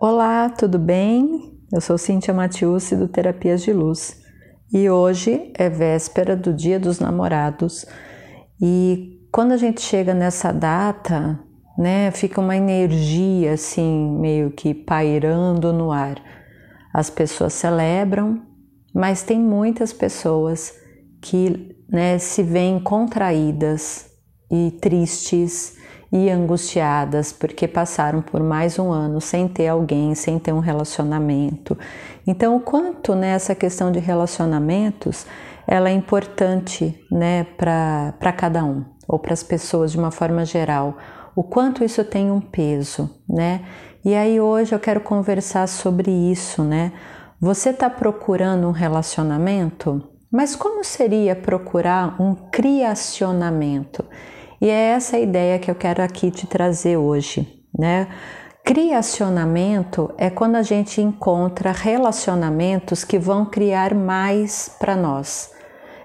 Olá, tudo bem? Eu sou Cíntia Matiusi do Terapias de Luz e hoje é véspera do Dia dos Namorados e quando a gente chega nessa data, né, fica uma energia assim meio que pairando no ar. As pessoas celebram, mas tem muitas pessoas que né, se veem contraídas e tristes e angustiadas porque passaram por mais um ano sem ter alguém, sem ter um relacionamento. Então, o quanto nessa né, questão de relacionamentos ela é importante né, para cada um ou para as pessoas de uma forma geral, o quanto isso tem um peso, né? E aí hoje eu quero conversar sobre isso, né? Você está procurando um relacionamento, mas como seria procurar um criacionamento? E é essa ideia que eu quero aqui te trazer hoje, né? Criacionamento é quando a gente encontra relacionamentos que vão criar mais para nós.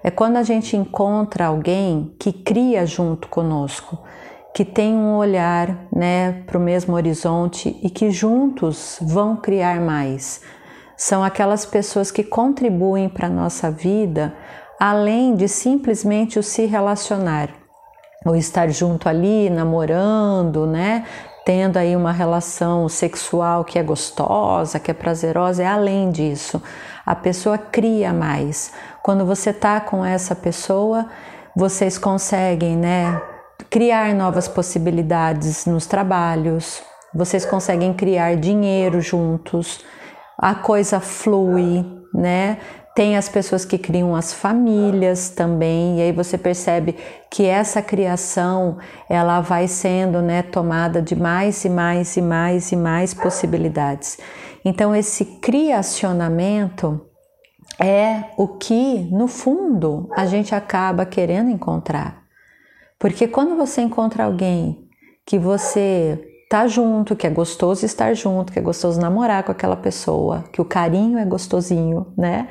É quando a gente encontra alguém que cria junto conosco, que tem um olhar né, para o mesmo horizonte e que juntos vão criar mais. São aquelas pessoas que contribuem para a nossa vida além de simplesmente o se relacionar ou estar junto ali, namorando, né? Tendo aí uma relação sexual que é gostosa, que é prazerosa, é além disso. A pessoa cria mais. Quando você tá com essa pessoa, vocês conseguem, né, criar novas possibilidades nos trabalhos, vocês conseguem criar dinheiro juntos, a coisa flui, né? Tem as pessoas que criam as famílias também, e aí você percebe que essa criação ela vai sendo né, tomada de mais e mais e mais e mais possibilidades. Então, esse criacionamento é o que, no fundo, a gente acaba querendo encontrar. Porque quando você encontra alguém que você tá junto, que é gostoso estar junto, que é gostoso namorar com aquela pessoa, que o carinho é gostosinho, né?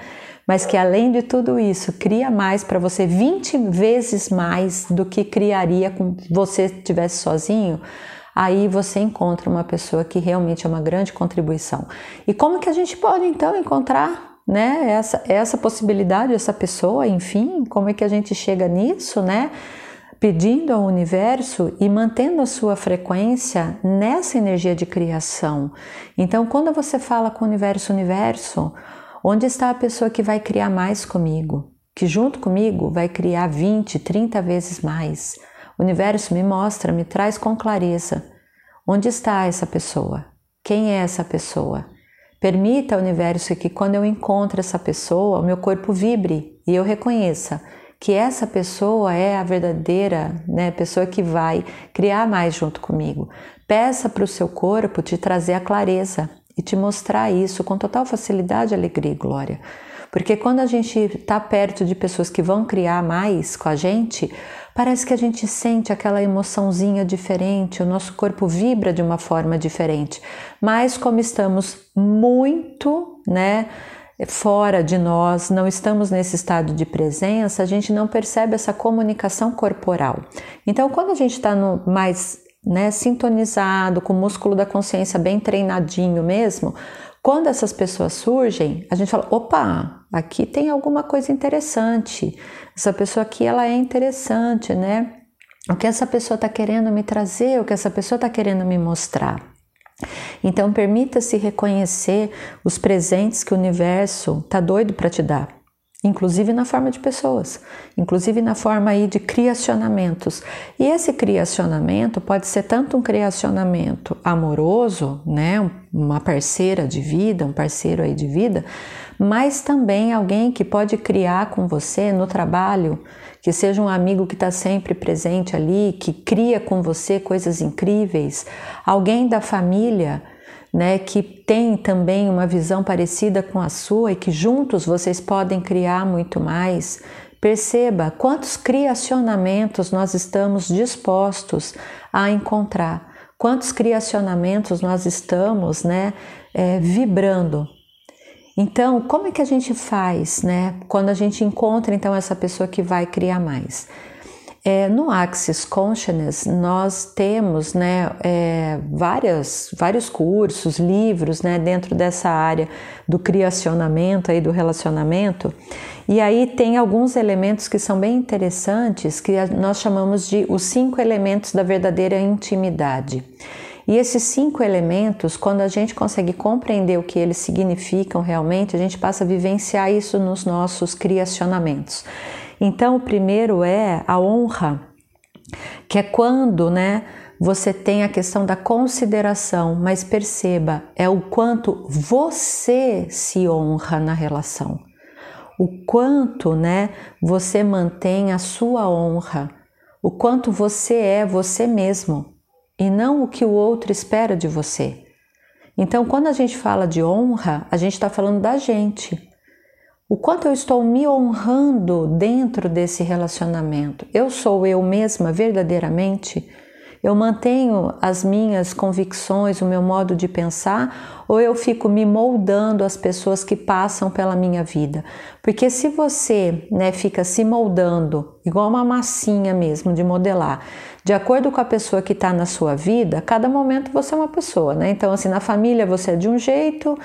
Mas que além de tudo isso cria mais para você 20 vezes mais do que criaria com você estivesse sozinho, aí você encontra uma pessoa que realmente é uma grande contribuição. E como que a gente pode então encontrar né, essa, essa possibilidade, essa pessoa, enfim, como é que a gente chega nisso, né? Pedindo ao universo e mantendo a sua frequência nessa energia de criação. Então, quando você fala com o universo, universo, Onde está a pessoa que vai criar mais comigo? Que junto comigo vai criar 20, 30 vezes mais? O universo me mostra, me traz com clareza. Onde está essa pessoa? Quem é essa pessoa? Permita ao universo que quando eu encontro essa pessoa, o meu corpo vibre e eu reconheça que essa pessoa é a verdadeira né, pessoa que vai criar mais junto comigo. Peça para o seu corpo te trazer a clareza e te mostrar isso com total facilidade, alegria e glória. Porque quando a gente está perto de pessoas que vão criar mais com a gente, parece que a gente sente aquela emoçãozinha diferente, o nosso corpo vibra de uma forma diferente. Mas como estamos muito, né, fora de nós, não estamos nesse estado de presença, a gente não percebe essa comunicação corporal. Então, quando a gente está mais né, sintonizado, com o músculo da consciência bem treinadinho mesmo, quando essas pessoas surgem, a gente fala: opa, aqui tem alguma coisa interessante. Essa pessoa aqui ela é interessante, né? O que essa pessoa está querendo me trazer, o que essa pessoa está querendo me mostrar. Então, permita-se reconhecer os presentes que o universo está doido para te dar inclusive na forma de pessoas, inclusive na forma aí de criacionamentos. E esse criacionamento pode ser tanto um criacionamento amoroso, né, uma parceira de vida, um parceiro aí de vida, mas também alguém que pode criar com você no trabalho, que seja um amigo que está sempre presente ali, que cria com você coisas incríveis, alguém da família né, que tem também uma visão parecida com a sua e que juntos vocês podem criar muito mais. Perceba quantos criacionamentos nós estamos dispostos a encontrar, quantos criacionamentos nós estamos né, é, vibrando. Então, como é que a gente faz né, quando a gente encontra então essa pessoa que vai criar mais? É, no Axis Consciousness, nós temos né, é, várias, vários cursos, livros né, dentro dessa área do criacionamento, aí, do relacionamento, e aí tem alguns elementos que são bem interessantes, que nós chamamos de os cinco elementos da verdadeira intimidade. E esses cinco elementos, quando a gente consegue compreender o que eles significam realmente, a gente passa a vivenciar isso nos nossos criacionamentos. Então, o primeiro é a honra, que é quando, né, você tem a questão da consideração, mas perceba, é o quanto você se honra na relação. O quanto, né, você mantém a sua honra, o quanto você é você mesmo e não o que o outro espera de você. Então, quando a gente fala de honra, a gente está falando da gente o quanto eu estou me honrando dentro desse relacionamento. Eu sou eu mesma verdadeiramente? Eu mantenho as minhas convicções, o meu modo de pensar, ou eu fico me moldando as pessoas que passam pela minha vida? Porque se você né, fica se moldando, igual uma massinha mesmo de modelar, de acordo com a pessoa que está na sua vida, cada momento você é uma pessoa, né? Então, assim, na família você é de um jeito,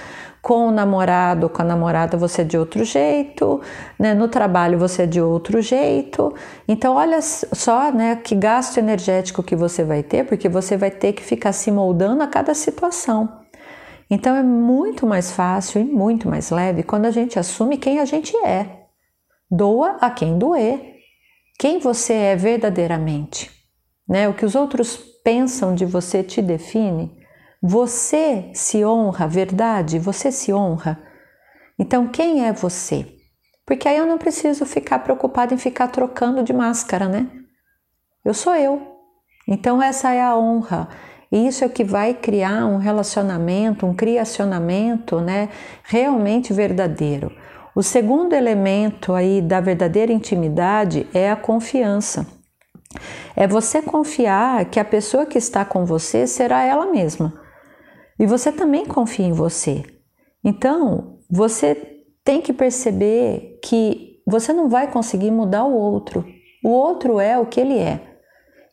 com o namorado ou com a namorada você é de outro jeito, né? No trabalho você é de outro jeito. Então, olha só, né, que gasto energético que você vai ter, porque você vai ter que ficar se moldando a cada situação. Então, é muito mais fácil e muito mais leve quando a gente assume quem a gente é. Doa a quem doer. Quem você é verdadeiramente. Né? O que os outros pensam de você te define. Você se honra, verdade? Você se honra. Então, quem é você? Porque aí eu não preciso ficar preocupado em ficar trocando de máscara, né? Eu sou eu. Então, essa é a honra. E isso é o que vai criar um relacionamento, um criacionamento, né? Realmente verdadeiro. O segundo elemento aí da verdadeira intimidade é a confiança. É você confiar que a pessoa que está com você será ela mesma. E você também confia em você. Então, você tem que perceber que você não vai conseguir mudar o outro. O outro é o que ele é.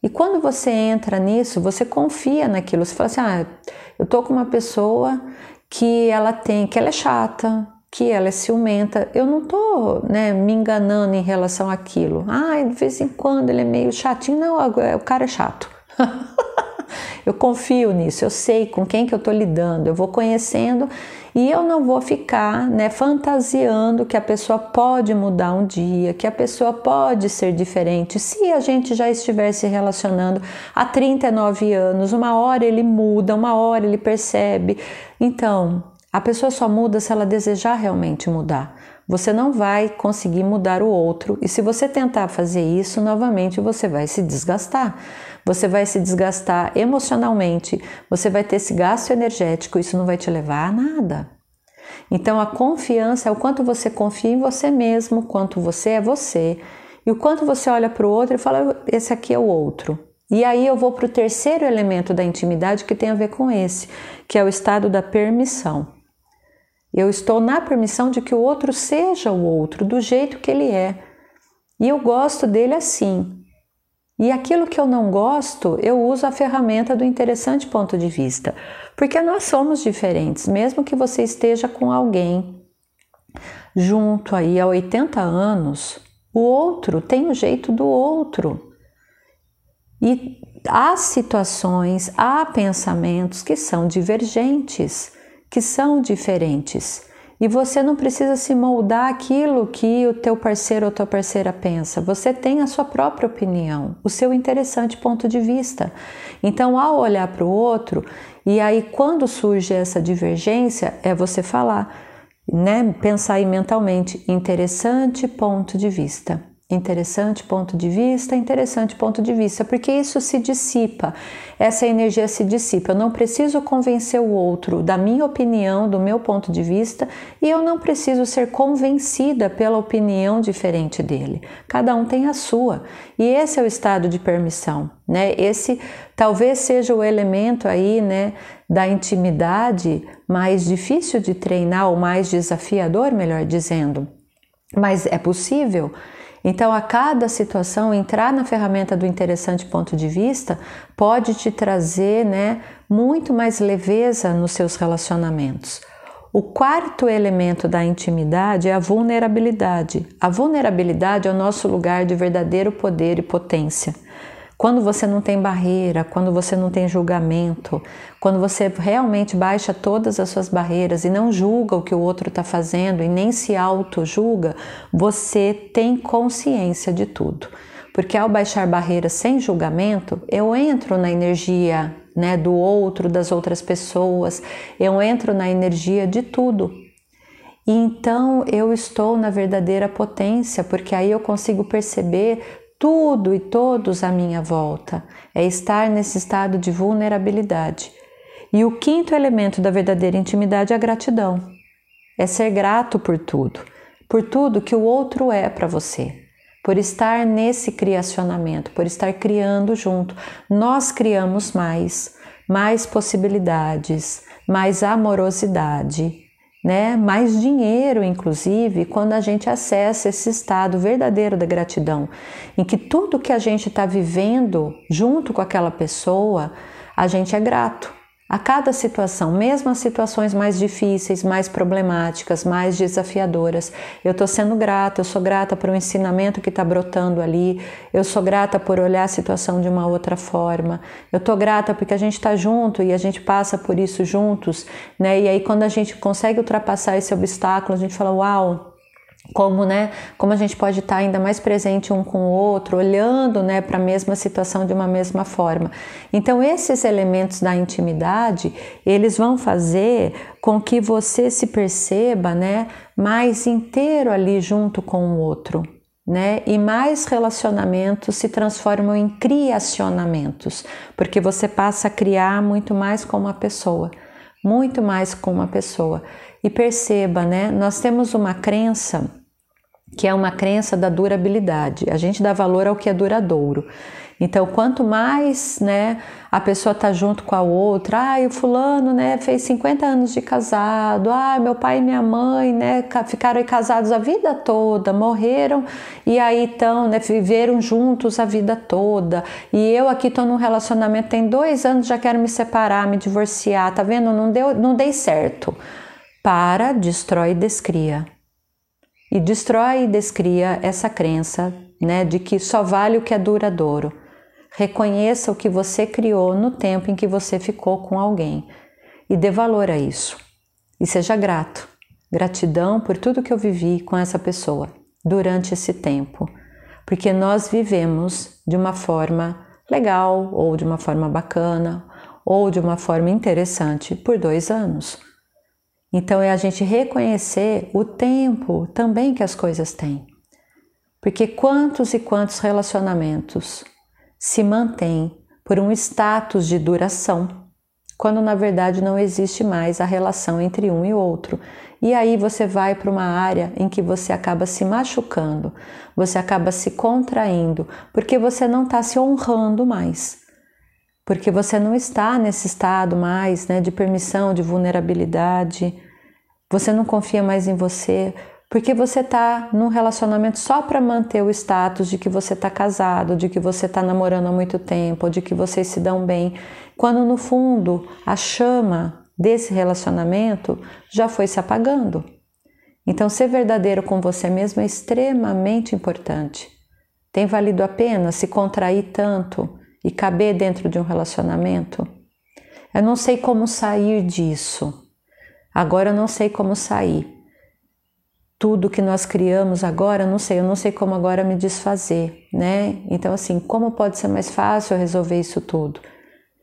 E quando você entra nisso, você confia naquilo. Você fala assim: "Ah, eu tô com uma pessoa que ela tem, que ela é chata, que ela é ciumenta. Eu não tô né, me enganando em relação àquilo. Ah, de vez em quando ele é meio chatinho. Não, o cara é chato. eu confio nisso, eu sei com quem que eu estou lidando, eu vou conhecendo e eu não vou ficar né, fantasiando que a pessoa pode mudar um dia, que a pessoa pode ser diferente. Se a gente já estiver se relacionando há 39 anos, uma hora ele muda, uma hora ele percebe. Então, a pessoa só muda se ela desejar realmente mudar. Você não vai conseguir mudar o outro, e se você tentar fazer isso, novamente você vai se desgastar. Você vai se desgastar emocionalmente, você vai ter esse gasto energético, isso não vai te levar a nada. Então, a confiança é o quanto você confia em você mesmo, quanto você é você, e o quanto você olha para o outro e fala: esse aqui é o outro. E aí eu vou para o terceiro elemento da intimidade que tem a ver com esse, que é o estado da permissão. Eu estou na permissão de que o outro seja o outro, do jeito que ele é. E eu gosto dele assim. E aquilo que eu não gosto, eu uso a ferramenta do interessante ponto de vista. Porque nós somos diferentes, mesmo que você esteja com alguém junto aí há 80 anos, o outro tem o jeito do outro. E há situações, há pensamentos que são divergentes que são diferentes. E você não precisa se moldar aquilo que o teu parceiro ou tua parceira pensa. Você tem a sua própria opinião, o seu interessante ponto de vista. Então, ao olhar para o outro, e aí quando surge essa divergência, é você falar, né, pensar aí mentalmente, interessante ponto de vista. Interessante ponto de vista, interessante ponto de vista, porque isso se dissipa, essa energia se dissipa. Eu não preciso convencer o outro da minha opinião, do meu ponto de vista, e eu não preciso ser convencida pela opinião diferente dele. Cada um tem a sua, e esse é o estado de permissão, né? Esse talvez seja o elemento aí, né, da intimidade mais difícil de treinar, ou mais desafiador, melhor dizendo, mas é possível Então, a cada situação, entrar na ferramenta do interessante ponto de vista pode te trazer né, muito mais leveza nos seus relacionamentos. O quarto elemento da intimidade é a vulnerabilidade. A vulnerabilidade é o nosso lugar de verdadeiro poder e potência. Quando você não tem barreira, quando você não tem julgamento, quando você realmente baixa todas as suas barreiras e não julga o que o outro está fazendo e nem se auto-julga, você tem consciência de tudo. Porque ao baixar barreiras sem julgamento, eu entro na energia né, do outro, das outras pessoas, eu entro na energia de tudo. E então eu estou na verdadeira potência, porque aí eu consigo perceber tudo e todos à minha volta. É estar nesse estado de vulnerabilidade. E o quinto elemento da verdadeira intimidade é a gratidão. É ser grato por tudo, por tudo que o outro é para você por estar nesse criacionamento, por estar criando junto. Nós criamos mais, mais possibilidades, mais amorosidade, né? Mais dinheiro, inclusive, quando a gente acessa esse estado verdadeiro da gratidão, em que tudo que a gente está vivendo junto com aquela pessoa, a gente é grato a cada situação, mesmo as situações mais difíceis, mais problemáticas, mais desafiadoras. Eu estou sendo grata, eu sou grata por um ensinamento que está brotando ali, eu sou grata por olhar a situação de uma outra forma, eu estou grata porque a gente está junto e a gente passa por isso juntos, né? E aí, quando a gente consegue ultrapassar esse obstáculo, a gente fala: Uau! Como, né, como a gente pode estar ainda mais presente um com o outro, olhando, né, para a mesma situação de uma mesma forma. Então, esses elementos da intimidade, eles vão fazer com que você se perceba, né, mais inteiro ali junto com o outro, né? E mais relacionamentos se transformam em criacionamentos, porque você passa a criar muito mais com uma pessoa, muito mais com uma pessoa. E perceba, né? Nós temos uma crença que é uma crença da durabilidade. A gente dá valor ao que é duradouro. Então, quanto mais, né, a pessoa tá junto com a outra, ah, o fulano, né, fez 50 anos de casado, ah, meu pai e minha mãe, né, ficaram casados a vida toda, morreram e aí então, né, viveram juntos a vida toda. E eu aqui tô num relacionamento tem dois anos, já quero me separar, me divorciar, tá vendo? Não deu, não dei certo para, destrói e descria. E destrói e descria essa crença né, de que só vale o que é duradouro. Reconheça o que você criou no tempo em que você ficou com alguém e dê valor a isso. E seja grato. Gratidão por tudo que eu vivi com essa pessoa durante esse tempo, porque nós vivemos de uma forma legal, ou de uma forma bacana, ou de uma forma interessante por dois anos. Então é a gente reconhecer o tempo também que as coisas têm. Porque quantos e quantos relacionamentos se mantêm por um status de duração, quando na verdade não existe mais a relação entre um e outro. E aí você vai para uma área em que você acaba se machucando, você acaba se contraindo, porque você não está se honrando mais. Porque você não está nesse estado mais né, de permissão, de vulnerabilidade, você não confia mais em você, porque você está num relacionamento só para manter o status de que você está casado, de que você está namorando há muito tempo, de que vocês se dão bem, quando no fundo a chama desse relacionamento já foi se apagando. Então, ser verdadeiro com você mesmo é extremamente importante. Tem valido a pena se contrair tanto e caber dentro de um relacionamento? Eu não sei como sair disso. Agora eu não sei como sair. Tudo que nós criamos agora, eu não sei, eu não sei como agora me desfazer, né? Então, assim, como pode ser mais fácil resolver isso tudo?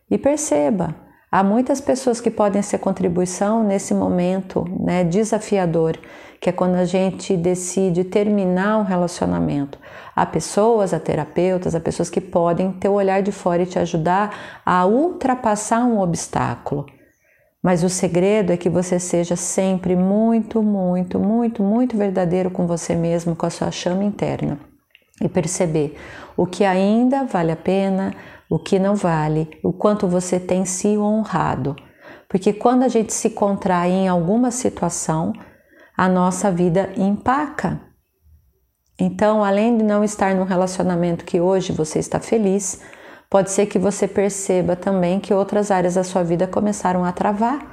E perceba, há muitas pessoas que podem ser contribuição nesse momento né, desafiador, que é quando a gente decide terminar um relacionamento. Há pessoas, há terapeutas, há pessoas que podem ter o olhar de fora e te ajudar a ultrapassar um obstáculo. Mas o segredo é que você seja sempre muito, muito, muito, muito verdadeiro com você mesmo, com a sua chama interna e perceber o que ainda vale a pena, o que não vale, o quanto você tem se honrado. Porque quando a gente se contrai em alguma situação, a nossa vida empaca. Então, além de não estar num relacionamento que hoje você está feliz, pode ser que você perceba também que outras áreas da sua vida começaram a travar.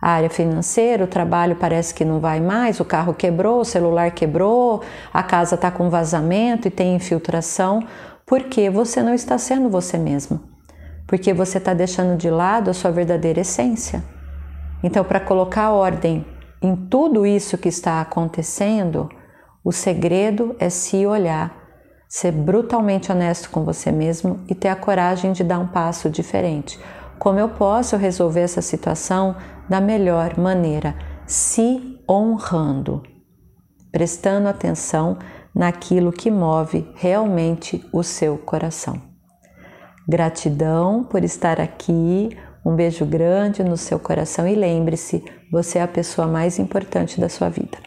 A área financeira, o trabalho parece que não vai mais, o carro quebrou, o celular quebrou, a casa está com vazamento e tem infiltração, porque você não está sendo você mesmo, porque você está deixando de lado a sua verdadeira essência. Então, para colocar ordem em tudo isso que está acontecendo, o segredo é se olhar, ser brutalmente honesto com você mesmo e ter a coragem de dar um passo diferente. Como eu posso resolver essa situação da melhor maneira, se honrando, prestando atenção naquilo que move realmente o seu coração. Gratidão por estar aqui, um beijo grande no seu coração e lembre-se, você é a pessoa mais importante da sua vida.